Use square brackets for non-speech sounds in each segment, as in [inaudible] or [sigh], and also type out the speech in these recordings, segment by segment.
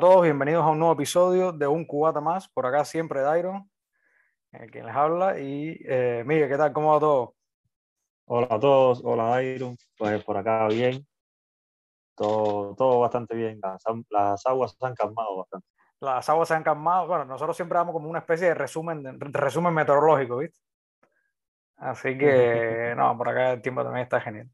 a todos, bienvenidos a un nuevo episodio de Un Cubata Más. Por acá siempre Dairon, quien les habla. Y eh, Miguel, ¿qué tal? ¿Cómo va todo? Hola a todos, hola Dairon. Pues por acá bien. Todo, todo bastante bien. Las, las, aguas se han calmado bastante. Las aguas se han calmado. Bueno, nosotros siempre damos como una especie de resumen, de resumen meteorológico, ¿viste? Así que, [laughs] no, por acá el tiempo también está genial.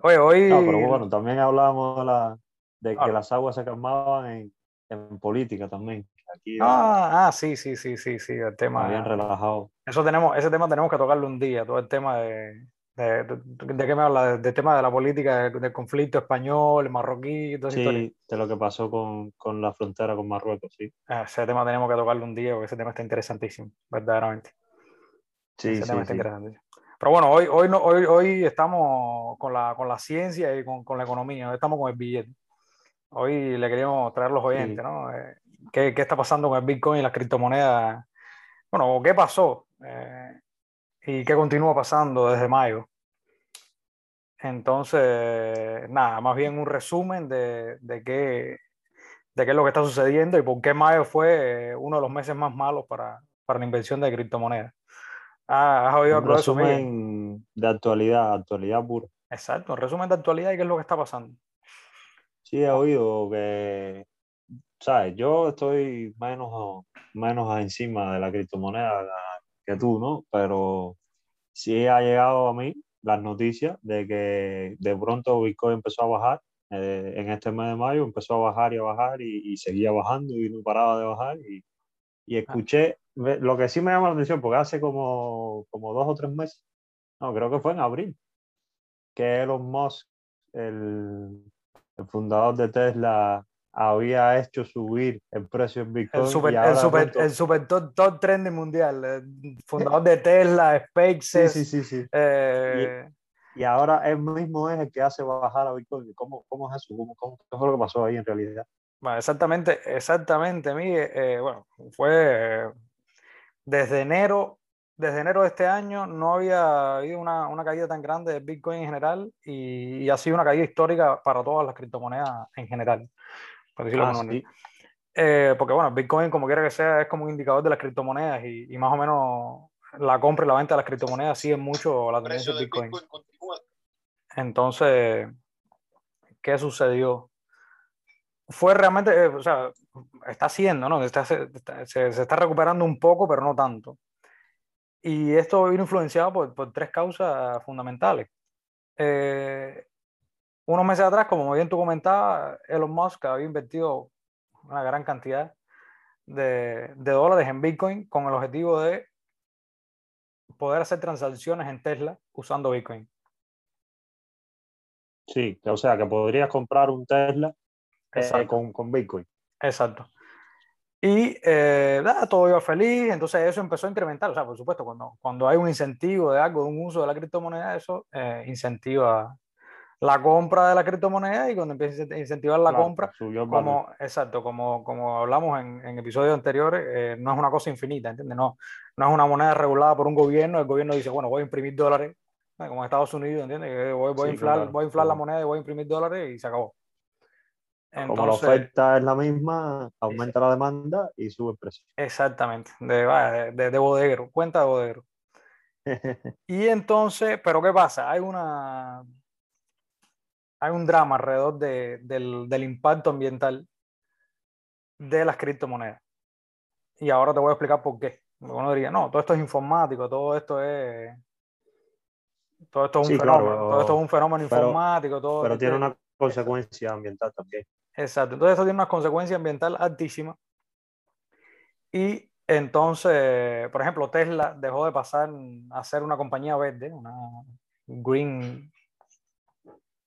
Oye, hoy... No, pero bueno, también hablábamos de la, de que las aguas se calmaban en, en política también. Aquí ah, ah, sí, sí, sí, sí, sí, el tema. Bien relajado. Eso tenemos, ese tema tenemos que tocarlo un día, todo el tema de. ¿De, de, qué me habla? Del tema de la política, del conflicto español, marroquí, todo Sí, de lo que pasó con, con, la frontera con Marruecos, sí. Ah, ese tema tenemos que tocarlo un día, porque ese tema está interesantísimo, verdaderamente. Sí, ese sí, tema está interesantísimo. Pero bueno, hoy, hoy, no, hoy, hoy estamos con la, con la ciencia y con, con la economía, hoy estamos con el billete. Hoy le queríamos traer los oyentes, ¿no? Eh, ¿qué, ¿qué, está pasando con el Bitcoin y las criptomonedas? Bueno, ¿qué pasó? Eh, y qué continúa pasando desde mayo. Entonces, nada, más bien un resumen de, de, qué, de qué es lo que está sucediendo y por qué mayo fue eh, uno de los meses más malos para, para la inversión de criptomonedas. Ah, ¿Has oído un resumen de actualidad, actualidad pura. Exacto, un resumen de actualidad y qué es lo que está pasando. Sí, he oído que, ¿sabes? Yo estoy menos, menos encima de la criptomoneda que tú, ¿no? Pero sí ha llegado a mí las noticias de que de pronto Bitcoin empezó a bajar. Eh, en este mes de mayo empezó a bajar y a bajar y, seguía bajando y no paraba de bajar. Y, y ah. escuché, lo que sí me llama la atención, porque hace como, como dos o tres meses, no, creo que fue en abril, que Elon Musk, el, el fundador de Tesla había hecho subir el precio en Bitcoin. El super, el super, el super top, top, trending mundial. El fundador de Tesla, [laughs] SpaceX. Sí, sí, sí. Eh... Y, y, ahora él mismo es el que hace bajar a Bitcoin. ¿Cómo, cómo es eso? ¿Cómo, cómo, ¿Qué fue lo que pasó ahí en realidad? Bueno, exactamente, exactamente, Miguel. Eh, bueno, fue desde enero desde enero de este año no había habido una, una caída tan grande de Bitcoin en general y, y, ha sido una caída histórica para todas las criptomonedas en general. Por decirlo ah, sí. eh, porque bueno, Bitcoin como quiera que sea es como un indicador de las criptomonedas y, y, más o menos la compra y la venta de las criptomonedas siguen mucho la tendencia de Bitcoin. Bitcoin Entonces, ¿qué sucedió? Fue realmente, eh, o sea, está haciendo, ¿no? Está, se, se, se está recuperando un poco, pero no tanto. Y esto vino influenciado por, por tres causas fundamentales. Eh, unos meses atrás, como bien tú comentabas, Elon Musk había invertido una gran cantidad de, de, dólares en Bitcoin con el objetivo de poder hacer transacciones en Tesla usando Bitcoin. Sí, o sea, que podrías comprar un Tesla eh, con, con Bitcoin. Exacto. Y eh, todo iba feliz, entonces eso empezó a incrementar. O sea, por supuesto, cuando, cuando hay un incentivo de algo, de un uso de la criptomoneda, eso eh, incentiva la compra de la criptomoneda y cuando empieza a incentivar la compra, como, exacto, como, como hablamos en, en episodios anteriores, eh, no es una cosa infinita, ¿entiendes? No, no es una moneda regulada por un gobierno, el gobierno dice, bueno, voy a imprimir dólares, como en Estados Unidos, ¿entiendes? Voy, voy a inflar, claro, voy a inflar la moneda y voy a imprimir dólares y se acabó. Entonces, Como la oferta es la misma, aumenta la demanda y sube el precio. Exactamente, de, de, de bodeguero, cuenta de bodeguero. [laughs] y entonces, pero ¿qué pasa? Hay una hay un drama alrededor de, del, del, impacto ambiental de las criptomonedas. Y ahora te voy a explicar por qué. Uno diría, no, todo esto es informático, todo esto es. Todo esto es un, sí, fenómeno, claro, todo esto es un fenómeno pero, informático. Todo pero tiene una consecuencia ambiental también. Exacto, entonces esto tiene una consecuencia ambiental altísima. Y entonces, por ejemplo, Tesla dejó de pasar a ser una compañía verde, una green,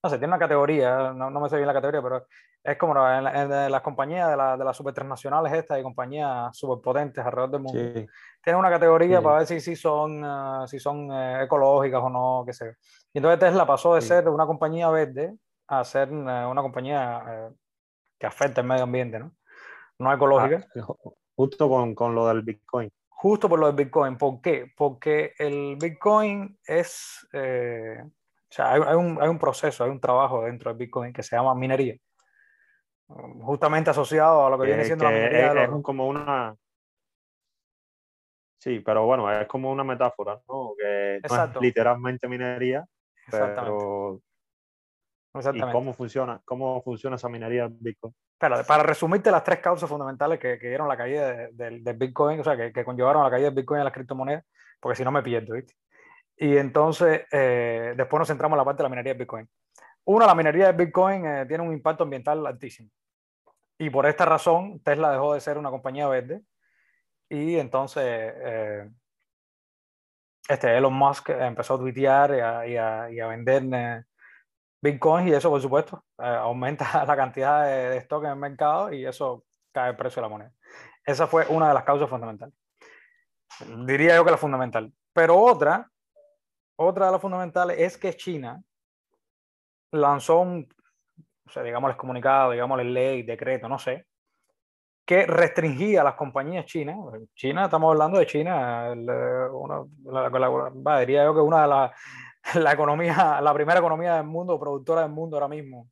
no sé, tiene una categoría, no, no me sé bien la categoría, pero es como en, en, las compañías de, la, de las super transnacionales estas y compañías superpotentes alrededor del mundo. Sí. Tienen una categoría sí. para ver si, si son, uh, si son uh, ecológicas o no, qué sé. Y entonces Tesla pasó de sí. ser una compañía verde a ser una, una compañía uh, que afecta el medio ambiente, ¿no? No ecológica. Ah, justo con, con, lo del Bitcoin. Justo por lo del Bitcoin. ¿Por qué? Porque el Bitcoin es, eh, o sea, hay, hay, un, hay, un, proceso, hay un trabajo dentro del Bitcoin que se llama minería. justamente asociado a lo que, viene siendo la minería es, es como una Sí, pero bueno, es como una metáfora, ¿no? Que no es literalmente minería, pero ¿Y cómo funciona, cómo funciona esa minería Bitcoin? para resumirte las tres causas fundamentales que, que dieron la caída del de, Bitcoin, o sea, que, que, conllevaron a la caída del Bitcoin y a las criptomonedas, porque si no me pierdo, ¿viste? Y entonces, eh, después nos centramos en la parte de la minería de Bitcoin. Una, la minería de Bitcoin eh, tiene un impacto ambiental altísimo. Y por esta razón, Tesla dejó de ser una compañía verde y entonces eh, este Elon Musk empezó a tuitear y a, y a, vender eh, bitcoins y eso, por supuesto, eh, aumenta [laughs] la cantidad de, stock en el mercado y eso cae el precio de la moneda. Esa fue una de las causas fundamentales. Diría yo que la fundamental. Pero otra, otra de las fundamentales es que China lanzó un, o sea, digamos, comunicado, digamos, ley, decreto, no sé, que restringía a las compañías chinas. China, estamos hablando de China, una, la, diría yo que una de las [laughs] la economía, la primera economía del mundo, productora del mundo ahora mismo,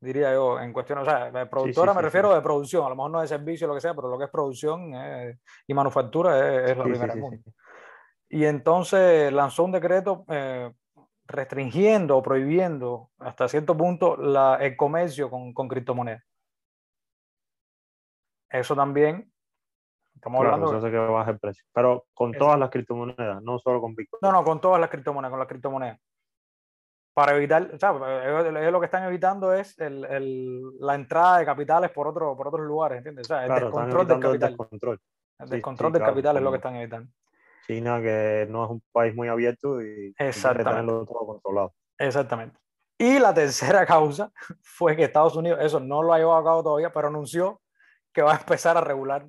diría yo, en cuestión, o sea, productora me refiero de producción, a lo mejor no de servicio, lo que sea, pero lo que es producción eh, y manufactura es, la primera del mundo. Y entonces lanzó un decreto eh, restringiendo o prohibiendo hasta cierto punto la, el comercio con, con criptomonedas eso también. Estamos hablando. Eso hace que baje el precio. Pero con todas las criptomonedas, no solo con Bitcoin. No, no, con todas las criptomonedas, con las criptomonedas. Para evitar, o sea, lo que están evitando es el, el, la entrada de capitales por, otro, por otros lugares, ¿entiendes? O sea, el descontrol del capital. El descontrol, el descontrol del capital es lo que están evitando. China, que no es un país muy abierto y Exactamente. tenerlo todo controlado. Exactamente. Y la tercera [laughs] causa fue que Estados Unidos, eso no lo ha llevado a cabo todavía, pero anunció que va a empezar a regular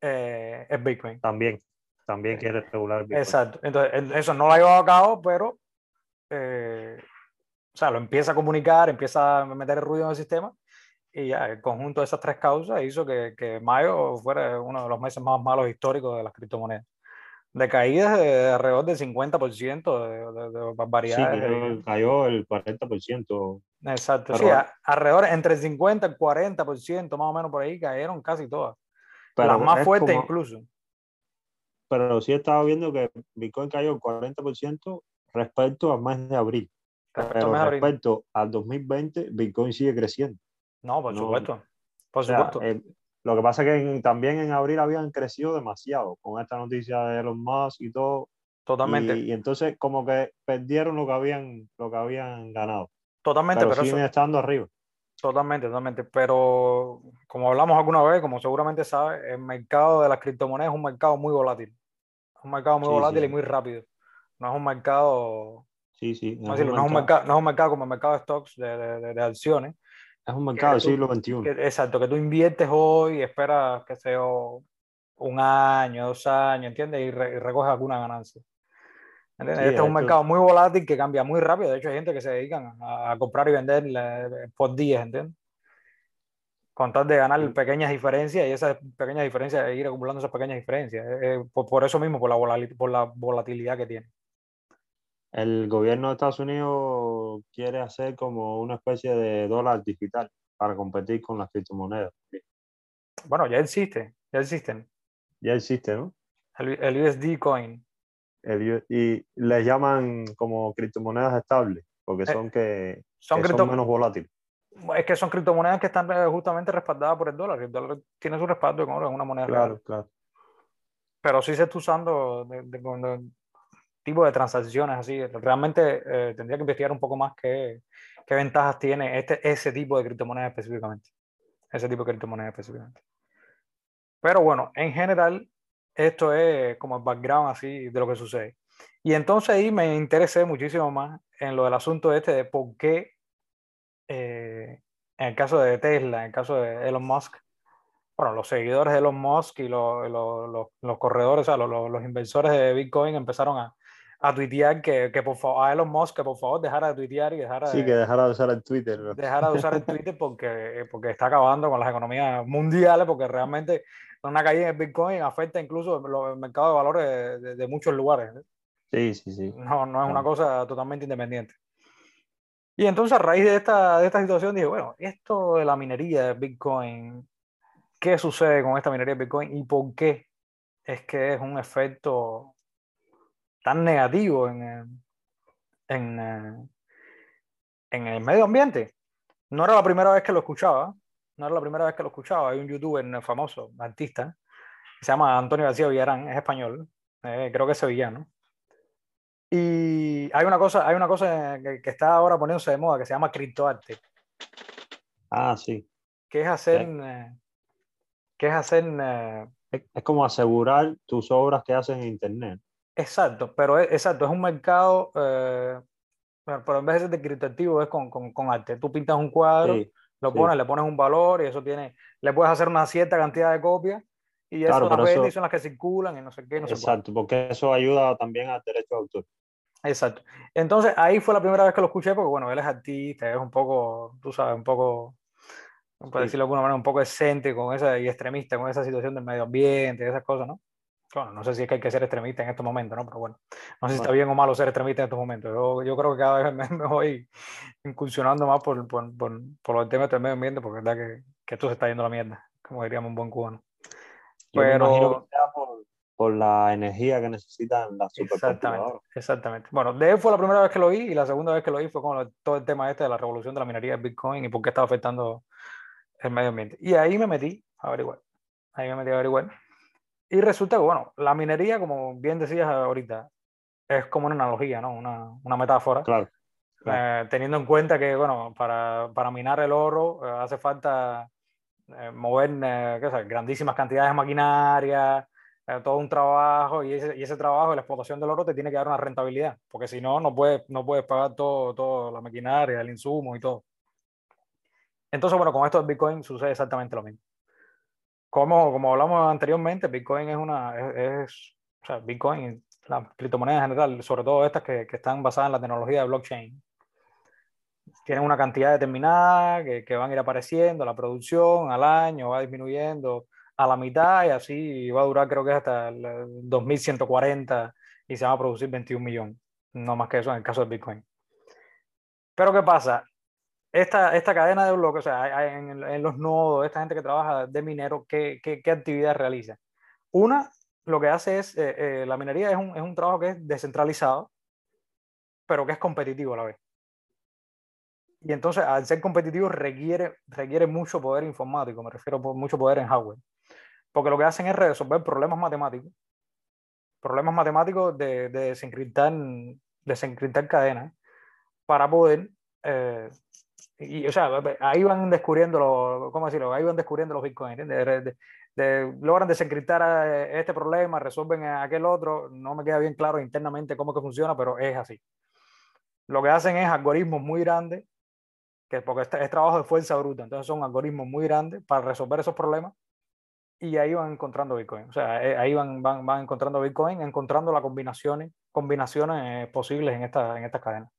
eh, el Bitcoin. También, también quiere regular Bitcoin. Exacto. Entonces, eso no lo ha llevado a cabo, pero eh, o sea, lo empieza a comunicar, empieza a meter el ruido en el sistema y ya el conjunto de esas tres causas hizo que, que mayo fuera uno de los meses más malos históricos de las criptomonedas de caídas de alrededor del 50% de, de, barbaridades. Sí, cayó el 40%. Exacto, sí, alrededor entre el 50 y el 40% más o menos por ahí cayeron casi todas. Las más fuertes incluso. Pero sí estaba viendo que Bitcoin cayó el 40% respecto al mes de abril. Respecto pero respecto al 2020, Bitcoin sigue creciendo. No, por supuesto. Por supuesto. Lo que pasa es que también en abril habían crecido demasiado con esta noticia de los más y todo. Totalmente. Y, entonces como que perdieron lo que habían, lo que habían ganado. Totalmente. Pero, siguen estando arriba. Totalmente, totalmente. Pero como hablamos alguna vez, como seguramente sabes, el mercado de las criptomonedas es un mercado muy volátil. Es un mercado muy volátil y muy rápido. No es un mercado... Sí, sí. No, es, un mercado, no es un mercado como el mercado de stocks, de, de, de acciones, es un mercado del siglo XXI. exacto, que tú inviertes hoy y esperas que sea un año, dos años, ¿entiendes? Y, recoges alguna ganancia. Este es un mercado muy volátil que cambia muy rápido. De hecho, hay gente que se dedican a, comprar y vender por días, ¿entiendes? Con tal de ganar pequeñas diferencias y esas pequeñas diferencias, ir acumulando esas pequeñas diferencias. por, por, eso mismo, por la, por la volatilidad que tiene el gobierno de Estados Unidos quiere hacer como una especie de dólar digital para competir con las criptomonedas. Bueno, ya existe, ya existen. Ya existe, ¿no? El, USD coin. Y les llaman como criptomonedas estables, porque eh, son que, son, menos volátiles. Es que son criptomonedas que están eh, justamente respaldadas por el dólar. El dólar tiene su respaldo en es una moneda claro, Claro. Pero sí se está usando de, tipo de transacciones así. Realmente eh, tendría que investigar un poco más qué, qué ventajas tiene este, ese tipo de criptomonedas específicamente. Ese tipo de criptomonedas específicamente. Pero bueno, en general, esto es como el background así de lo que sucede. Y entonces ahí me interesé muchísimo más en lo del asunto este de por qué, eh, en el caso de Tesla, en el caso de Elon Musk, bueno, los seguidores de Elon Musk y los, los, los, corredores, o sea, los, inversores de Bitcoin empezaron a, a tuitear que, que por favor, a Elon Musk que por favor dejara de tuitear y dejara sí, que dejara de usar el Twitter. ¿no? Dejara de usar el Twitter porque, porque está acabando con las economías mundiales, porque realmente una caída en el Bitcoin afecta incluso el mercado de valores de, de, muchos lugares. Sí, sí, sí. No, no es una cosa totalmente independiente. Y entonces a raíz de esta, de esta situación dije, bueno, esto de la minería de Bitcoin, ¿qué sucede con esta minería de Bitcoin y por qué es que es un efecto tan negativo en, en, en el medio ambiente? No era la primera vez que lo escuchaba, no era la primera vez que lo escuchaba. Hay un youtuber famoso, artista, se llama Antonio García Villarán, es español, eh, creo que es sevillano. Y hay una cosa, hay una cosa que, que, está ahora poniéndose de moda que se llama criptoarte. Ah, sí. Que es hacer, eh, que es hacer. Eh, es, es, como asegurar tus obras que haces en internet. Exacto, pero es, exacto, es un mercado, eh, pero en vez de ser de criptoactivo es con, con, con, arte. Tú pintas un cuadro, sí, lo pones, sí. le pones un valor y eso tiene, le puedes hacer una cierta cantidad de copias y eso claro, las eso, son las que circulan y no sé qué. No exacto, porque eso ayuda también al derecho de autor. Exacto. Entonces ahí fue la primera vez que lo escuché porque, bueno, él es artista, es un poco, tú sabes, un poco, para sí. decirlo de alguna manera, un poco excéntrico con esa, y extremista con esa situación del medio ambiente y esas cosas, ¿no? Bueno, no sé si es que hay que ser extremista en estos momentos, ¿no? Pero bueno, no sé si está bien o malo ser extremista en estos momentos. Yo, yo creo que cada vez me, [laughs] me voy incursionando más por, por, por, por los temas del medio ambiente porque es verdad que, que esto se está yendo a la mierda, como diríamos un buen cubano. Yo Pero... por, por la energía que necesitan las Exactamente, exactamente. Bueno, de él fue la primera vez que lo vi y la segunda vez que lo vi fue con todo el tema este de la revolución de la minería de Bitcoin y por qué estaba afectando el medio ambiente. Y ahí me metí a averiguar. Ahí me metí a averiguar. Y resulta que, bueno, la minería, como bien decías ahorita, es como una analogía, ¿no? Una, una metáfora. Claro. claro. Eh, teniendo en cuenta que, bueno, para, para minar el oro eh, hace falta eh, mover ¿qué sabes? grandísimas cantidades de maquinaria, eh, todo un trabajo y ese, y ese trabajo, la explotación del oro te tiene que dar una rentabilidad, porque si no, no puedes, no puedes pagar todo, todo la maquinaria, el insumo y todo. Entonces, bueno, con esto del Bitcoin sucede exactamente lo mismo. Como, como hablamos anteriormente, Bitcoin es una, es, es o sea, Bitcoin, las criptomonedas en general, sobre todo estas que, que, están basadas en la tecnología de blockchain, tienen una cantidad determinada que, que van a ir apareciendo, la producción al año va disminuyendo a la mitad y así va a durar creo que hasta el 2140 y se va a producir 21 millones, no más que eso en el caso del Bitcoin. Pero ¿qué pasa? Esta, esta cadena de bloques, o sea, en, en, los nodos, esta gente que trabaja de minero, ¿qué, qué, qué actividad realiza? Una, lo que hace es, eh, eh, la minería es un, es un trabajo que es descentralizado, pero que es competitivo a la vez. Y entonces, al ser competitivo, requiere, requiere mucho poder informático, me refiero a mucho poder en hardware. Porque lo que hacen es resolver problemas matemáticos, problemas matemáticos de, de desencriptar, desencriptar cadenas para poder eh, y, o sea, ahí van descubriendo, lo, ¿cómo decirlo? Ahí van descubriendo los bitcoins, de, de, de, logran desencriptar este problema, resuelven aquel otro, no me queda bien claro internamente cómo que funciona, pero es así. Lo que hacen es algoritmos muy grandes, que porque es, es trabajo de fuerza bruta, entonces son algoritmos muy grandes para resolver esos problemas y ahí van encontrando Bitcoin. O sea, eh, ahí van, van, van encontrando Bitcoin, encontrando las combinaciones, combinaciones posibles en esta, en estas cadenas.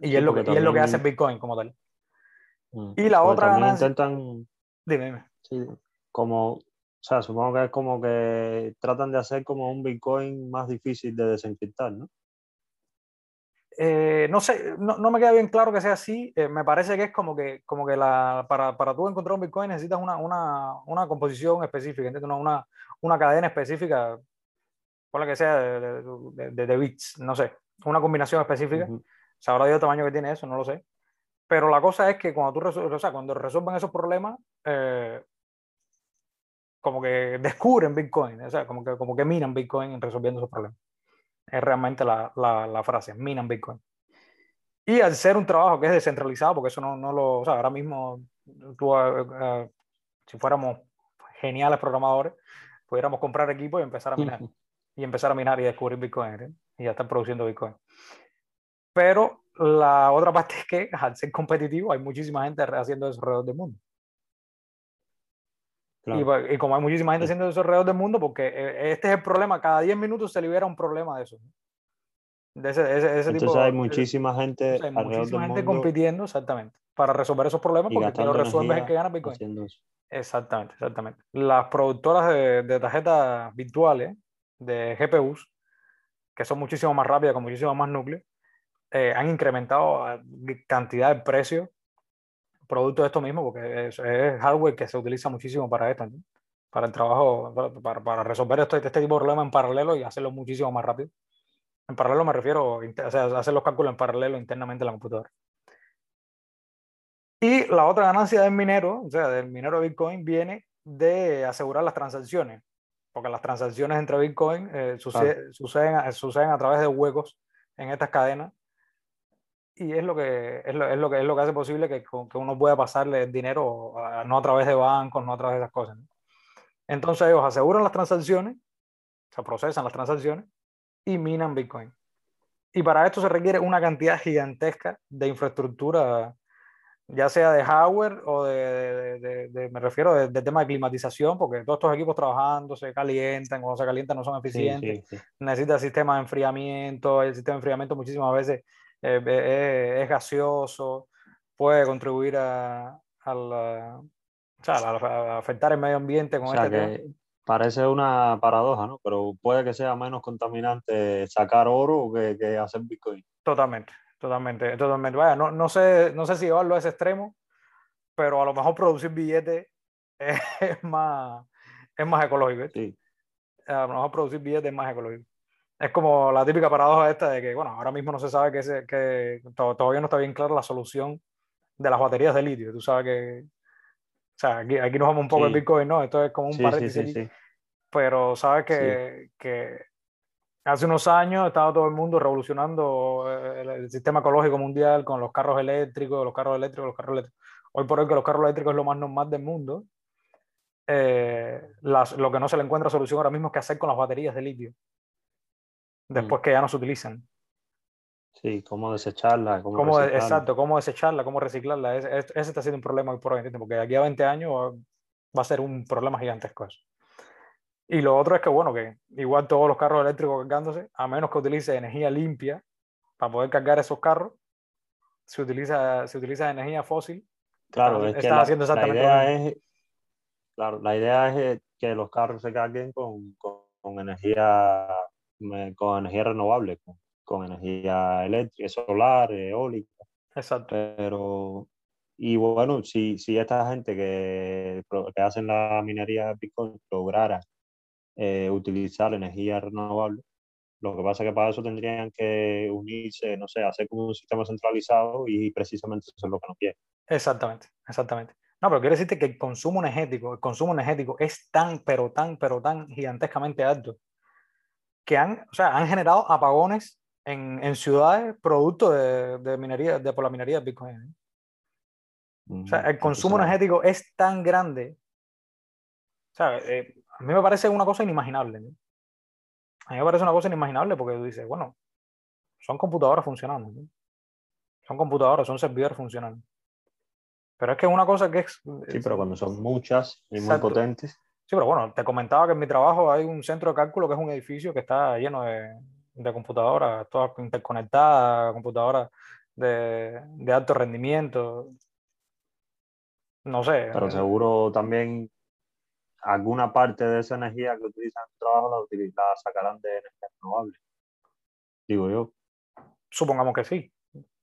Y, es, lo que, y es lo que hace Bitcoin como tal. Mm. Y la otra ganancia... intentan... Dime, dime. Sí, como, o sea, supongo que es como que tratan de hacer como un Bitcoin más difícil de desencriptar, ¿no? Eh, no sé, no, no, me queda bien claro que sea así. Eh, me parece que es como que, como que la, para, para tú encontrar un Bitcoin necesitas una, una, una composición específica, ¿entiendes? Una, una cadena específica, por la que sea de, de, de, de, bits, no sé, una combinación específica. Uh -huh. Sabrá Dios el tamaño que tiene eso, no lo sé. Pero la cosa es que cuando tú resuelves, o sea, cuando resuelven esos problemas, eh, como que descubren Bitcoin, o sea, como que, como que minan Bitcoin resolviendo esos problemas. Es realmente la, la, la, frase, minan Bitcoin. Y al ser un trabajo que es descentralizado, porque eso no, no lo, o sea, ahora mismo, tú, uh, uh, si fuéramos geniales programadores, pudiéramos comprar equipo y empezar a minar. Uh -huh. Y empezar a minar y descubrir Bitcoin. ¿eh? Y ya están produciendo Bitcoin. Pero la otra parte es que al ser competitivo hay muchísima gente haciendo eso alrededor del mundo. Claro. Y, y, como hay muchísima gente haciendo eso alrededor del mundo, porque eh, este es el problema, cada 10 minutos se libera un problema de eso. De ese, ese, ese Entonces tipo, hay muchísima gente, hay muchísima gente compitiendo, exactamente, para resolver esos problemas, porque quien lo resuelve es el que gana Bitcoin. Exactamente, exactamente. Las productoras de, de tarjetas virtuales, de GPUs, que son muchísimo más rápidas, con muchísimo más núcleos, eh, han incrementado cantidad de precios producto de esto mismo, porque es, hardware que se utiliza muchísimo para esto, para el trabajo, para, para resolver este, este tipo de problemas en paralelo y hacerlo muchísimo más rápido. En paralelo me refiero o sea, hacer los cálculos en paralelo internamente en la computadora. Y la otra ganancia del minero, o sea, del minero de Bitcoin, viene de asegurar las transacciones, porque las transacciones entre Bitcoin eh, suceden, suceden a través de huecos en estas cadenas y es lo que es lo, es lo, que es lo que hace posible que, que uno pueda pasarle el dinero no a través de bancos, no a través de esas cosas. Entonces ellos aseguran las transacciones, se procesan las transacciones y minan Bitcoin. Y para esto se requiere una cantidad gigantesca de infraestructura, ya sea de hardware o de, de, de, me refiero de, tema de climatización, porque todos estos equipos trabajando se calientan, cuando se calientan no son eficientes, necesita sistema de enfriamiento, el sistema de enfriamiento muchísimas veces es gaseoso, puede contribuir a, a, afectar el medio ambiente con este Parece una paradoja, ¿no? Pero puede que sea menos contaminante sacar oro que, que hacer Bitcoin. Totalmente, totalmente, totalmente. Vaya, no, no, sé, no sé si llevarlo a ese extremo, pero a lo mejor producir billetes [laughs] es, más, es más ecológico. Sí. A lo mejor producir billetes es más ecológico es como la típica paradoja esta de que, bueno, ahora mismo no se sabe que, se, que todavía no está bien clara la solución de las baterías de litio. Tú sabes que, o sea, aquí, aquí nos vamos un poco el Bitcoin, ¿no? Esto es como un paréntesis. pero sabes que, que, hace unos años estaba todo el mundo revolucionando eh, el, sistema ecológico mundial con los carros eléctricos, los carros eléctricos, los carros eléctricos. Hoy por hoy que los carros eléctricos es lo más normal del mundo, eh, las, lo que no se le encuentra solución ahora mismo es qué hacer con las baterías de litio después mm. que ya no se utilizan. Sí, cómo desecharla. Cómo, exacto, cómo desecharla, cómo reciclarla. Ese, está siendo un problema hoy por hoy, porque de aquí a 20 años va a ser un problema gigantesco eso. Y lo otro es que, bueno, que igual todos los carros eléctricos cargándose, a menos que utilice energía limpia para poder cargar esos carros, se utiliza, se utiliza energía fósil. Claro, es que la, haciendo exactamente idea es, claro, la idea es que los carros se carguen con, con energía con energía renovable, con, energía eléctrica, solar, eólica. Exacto. Pero, y bueno, si, si esta gente que, que hacen la minería de Bitcoin lograra eh, utilizar energía renovable, lo que pasa es que para eso tendrían que unirse, no sé, hacer como un sistema centralizado y precisamente eso es lo que no quieren. Exactamente, exactamente. No, pero quiere decirte que el consumo energético, el consumo energético es tan, pero tan, pero tan gigantescamente alto que han, o sea, han generado apagones en, en ciudades producto de, de, minería, de por la minería de Bitcoin. o sea, el consumo energético es tan grande. O sea, eh, a mí me parece una cosa inimaginable. A mí me parece una cosa inimaginable porque tú dices, bueno, son computadoras funcionando. Son computadoras, son servidores funcionando. Pero es que una cosa que es... Sí, pero cuando son muchas y muy potentes. Sí, pero bueno, te comentaba que en mi trabajo hay un centro de cálculo que es un edificio que está lleno de, de computadoras, todas interconectadas, computadoras de, de, alto rendimiento. No sé. Pero seguro también alguna parte de esa energía que utilizan en el trabajo la, la sacarán de energía renovable. Digo yo. Supongamos que sí.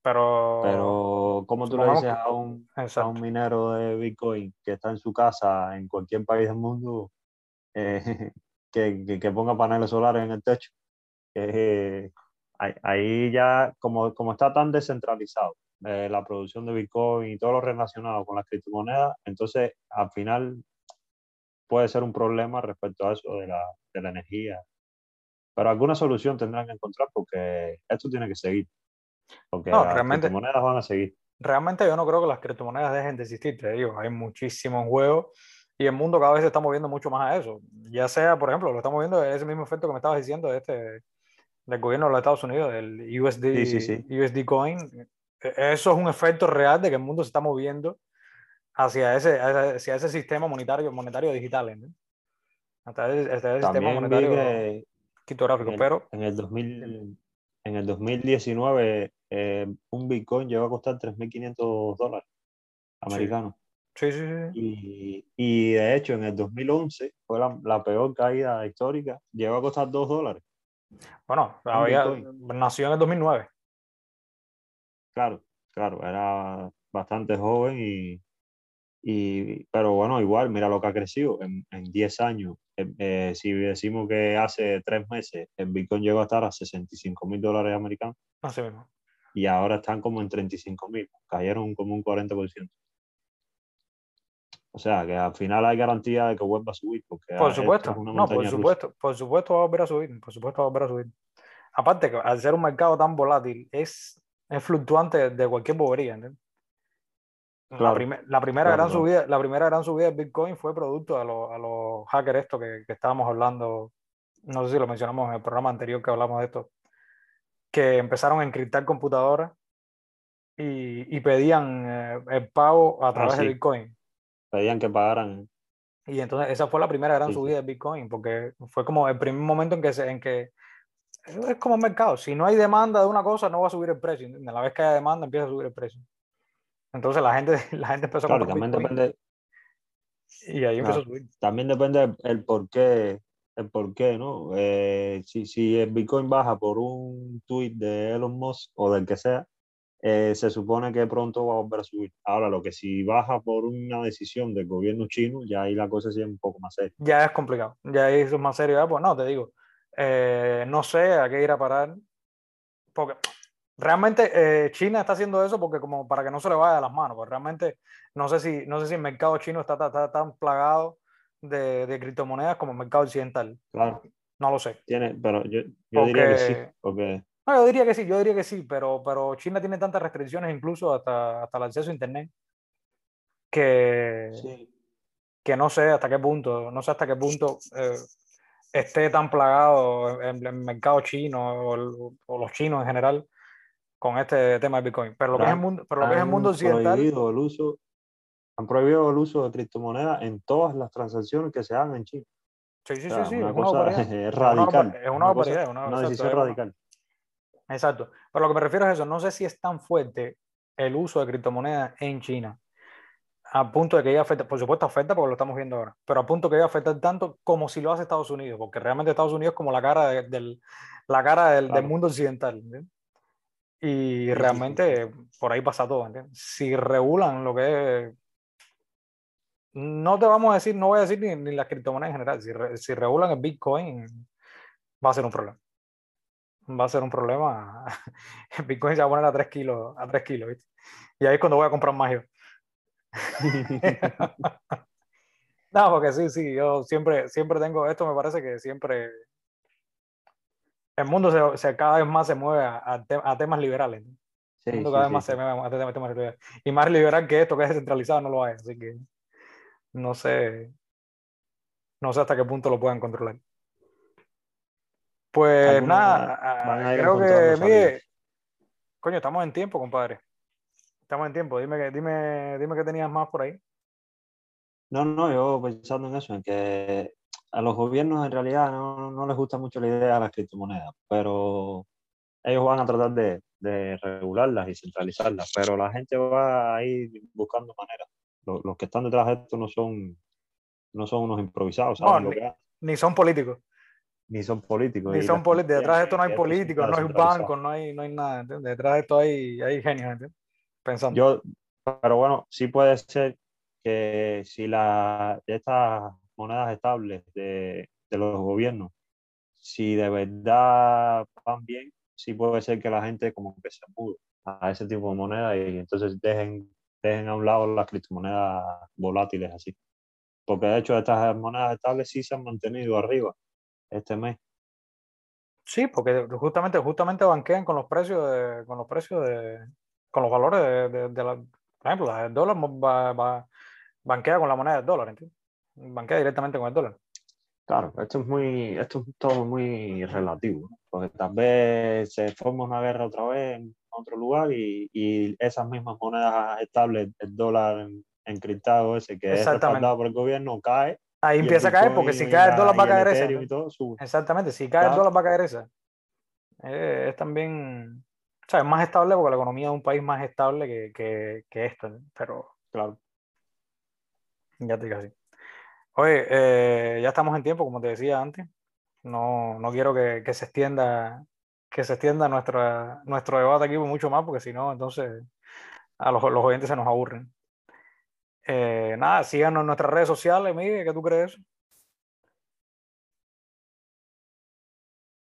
Pero, Pero ¿cómo tú le dices a un, a un, minero de Bitcoin que está en su casa en cualquier país del mundo eh, [laughs] que, que, ponga paneles solares en el techo? Eh, ahí ya, como, como está tan descentralizado eh, la producción de Bitcoin y todo lo relacionado con las criptomonedas, entonces al final puede ser un problema respecto a eso de la, de la energía. Pero alguna solución tendrán que encontrar porque esto tiene que seguir. Porque no, las realmente, criptomonedas van a seguir. Realmente yo no creo que las criptomonedas dejen de existir, te digo, hay muchísimos juegos y el mundo cada vez se está moviendo mucho más a eso. Ya sea, por ejemplo, lo estamos viendo ese mismo efecto que me estabas diciendo de este, del gobierno de los Estados Unidos, del USD, USD Coin. E, eso es un efecto real de que el mundo se está moviendo hacia ese, hacia ese sistema monetario, monetario digital. ¿no? Hasta ese, sistema monetario criptográfico. pero en el 2000 en el 2019 eh, un Bitcoin llegó a costar 3.500 dólares americanos. Sí, sí, sí. Y, de hecho en el 2011 fue la, peor caída histórica, llegó a costar 2 dólares. Bueno, había, nació en el 2009. claro, claro, era bastante joven y, y, pero bueno, igual, mira lo que ha crecido en, en 10 años. Eh, eh, si decimos que hace tres meses el Bitcoin llegó a estar a 65 mil dólares americanos Así mismo. Y ahora están como en 35 mil, cayeron como un 40%. O sea, que al final hay garantía de que vuelva a subir. Porque Por esto supuesto, es una no, por rusa. supuesto, por supuesto va a volver a subir, por supuesto va a volver a subir. Aparte que al ser un mercado tan volátil, es, es fluctuante de cualquier bobería. La, prime- la primera claro, gran claro. subida, la primera gran subida de Bitcoin fue producto a, los- a los hackers esto que, que estábamos hablando, no sé si lo mencionamos en el programa anterior que hablamos de esto, que empezaron a encriptar computadoras y, y pedían eh, el pago a través de sí. Bitcoin. Pedían que pagaran. Y entonces esa fue la primera gran Sí, subida de Bitcoin, porque fue como el primer momento en que, se, en que es como el mercado, si no hay demanda de una cosa no va a subir el precio, ¿entiendes? la vez que haya demanda empieza a subir el precio. Entonces la gente, [laughs] la gente empezó a Claro, comprar también Bitcoin depende, y ahí empezó a Claro. subir. también depende el, el por qué, el por qué, ¿no? Eh, si, si el Bitcoin baja por un tweet de Elon Musk o del que sea, eh, se supone que pronto va a volver a subir. Ahora, lo que si baja por una decisión del gobierno chino, ya ahí la cosa es un poco más seria. Ya es complicado, ya ahí es más serio. ya, Pues no, te digo, eh, no sé a qué ir a parar, porque realmente eh, China está haciendo eso porque como para que no se le vaya de las manos, pues realmente no sé si, no sé si el mercado chino está, ta- ta- tan plagado de, de criptomonedas como el mercado occidental. Claro, No lo sé. tiene, pero yo, yo diría que sí, Porque- porque No, yo diría que sí, yo diría que sí, pero, pero China tiene tantas restricciones, incluso hasta, hasta el acceso a Internet, que, sí, que no sé hasta qué punto, no sé hasta qué punto eh, esté tan plagado en el mercado chino o, el- o los chinos en general con este tema de Bitcoin. Pero lo que es el mundo, pero lo que es el mundo occidental, el uso, han prohibido el uso de criptomonedas en todas las transacciones que se hagan en China. sí, sí, O sea, sí, sí, una es una cosa [laughs] es Es una radical. es una barbaridad, una- una exacto, decisión es una- radical. Exacto. Pero lo que me refiero es eso, no sé si es tan fuerte el uso de criptomonedas en China, a punto de que ya afecta, por supuesto afecta porque lo estamos viendo ahora, pero a punto que ya afecta tanto como si lo hace Estados Unidos, porque realmente Estados Unidos es como la cara de- del, la cara del, del Claro. mundo occidental. ¿entiendes? Y realmente por ahí pasa todo. ¿entiendes? Si regulan lo que es... No te vamos a decir, no voy a decir ni, ni las criptomonedas en general, si, re- si regulan el Bitcoin va a ser un problema va a ser un problema. [laughs] El Bitcoin se va a poner a 3 kilos, a 3 kilos, ¿viste? Y ahí es cuando voy a comprar más yo. [laughs] No, porque sí, sí, yo siempre, siempre tengo, esto me parece que siempre el mundo se, se- cada vez más se mueve a, a te- a temas liberales. ¿no? Sí, El mundo sí, cada vez sí, más sí. se mueve a temas liberales. Y más liberal que esto, que es descentralizado, no lo hay. Así que no sé, no sé hasta qué punto lo puedan controlar. Pues Algunos nada, van a ir creo que, mire, coño, estamos en tiempo, compadre. Estamos en tiempo. Dime, que- dime, dime que tenías más por ahí. No, no, yo pensando en eso, en que a los gobiernos en realidad no, no les gusta mucho la idea de las criptomonedas, pero ellos van a tratar de, de regularlas y centralizarlas, pero la gente va a ir buscando maneras. Los, los que están detrás de esto no son, no son unos improvisados, No, ni- son políticos. ni son políticos. Ni son políticos. Detrás de esto no hay políticos, no hay bancos, no hay, no hay nada. ¿entiendes? Detrás de esto hay, hay genios, ¿entiendes? Pensando. Yo, pero bueno, sí puede ser que si la, estas monedas estables de, de los gobiernos, si de verdad van bien, sí puede ser que la gente como que se mude a ese tipo de moneda y entonces dejen, dejen a un lado las criptomonedas volátiles así. Porque de hecho estas monedas estables sí se han mantenido arriba este mes. Sí, porque justamente, justamente banquean con los precios de, con los precios de, con los valores de, de- de la, por ejemplo, del dólar va, va- banquea con la moneda del dólar, ¿entiendes? Banquea directamente con el dólar. Claro, esto es muy, esto es todo muy relativo, ¿no? porque tal vez se forma una guerra otra vez otro lugar y, y esas mismas monedas estables, el dólar en- encriptado ese que es respaldado por el gobierno, cae. Ahí empieza a caer, porque si cae el la- dólar va a caer esa. Exactamente, si cae el dólar va a caer esa. Eh, es también, o sea, es más estable porque la economía de un país más estable que, que, que esto, ¿no? pero Claro. ya te digo así. Oye, eh, ya estamos en tiempo, como te decía antes. No, no quiero que, que se extienda, que se extienda nuestra, nuestro debate aquí mucho más, porque si no, entonces a los, los oyentes se nos aburren. Eh, nada, síganos en nuestras redes sociales, Miguel, ¿qué tú crees?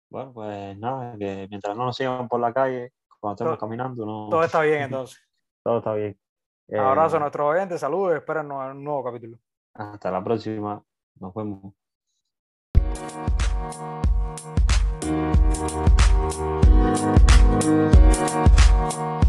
Bueno, pues nada, que mientras no nos sigan por la calle, cuando estemos caminando, no... Todo está bien [laughs] entonces. todo está bien. Abrazo a Eh, nuestros oyentes, saludos, esperen un nuevo capítulo. hasta la próxima. Nos vemos. We'll be right.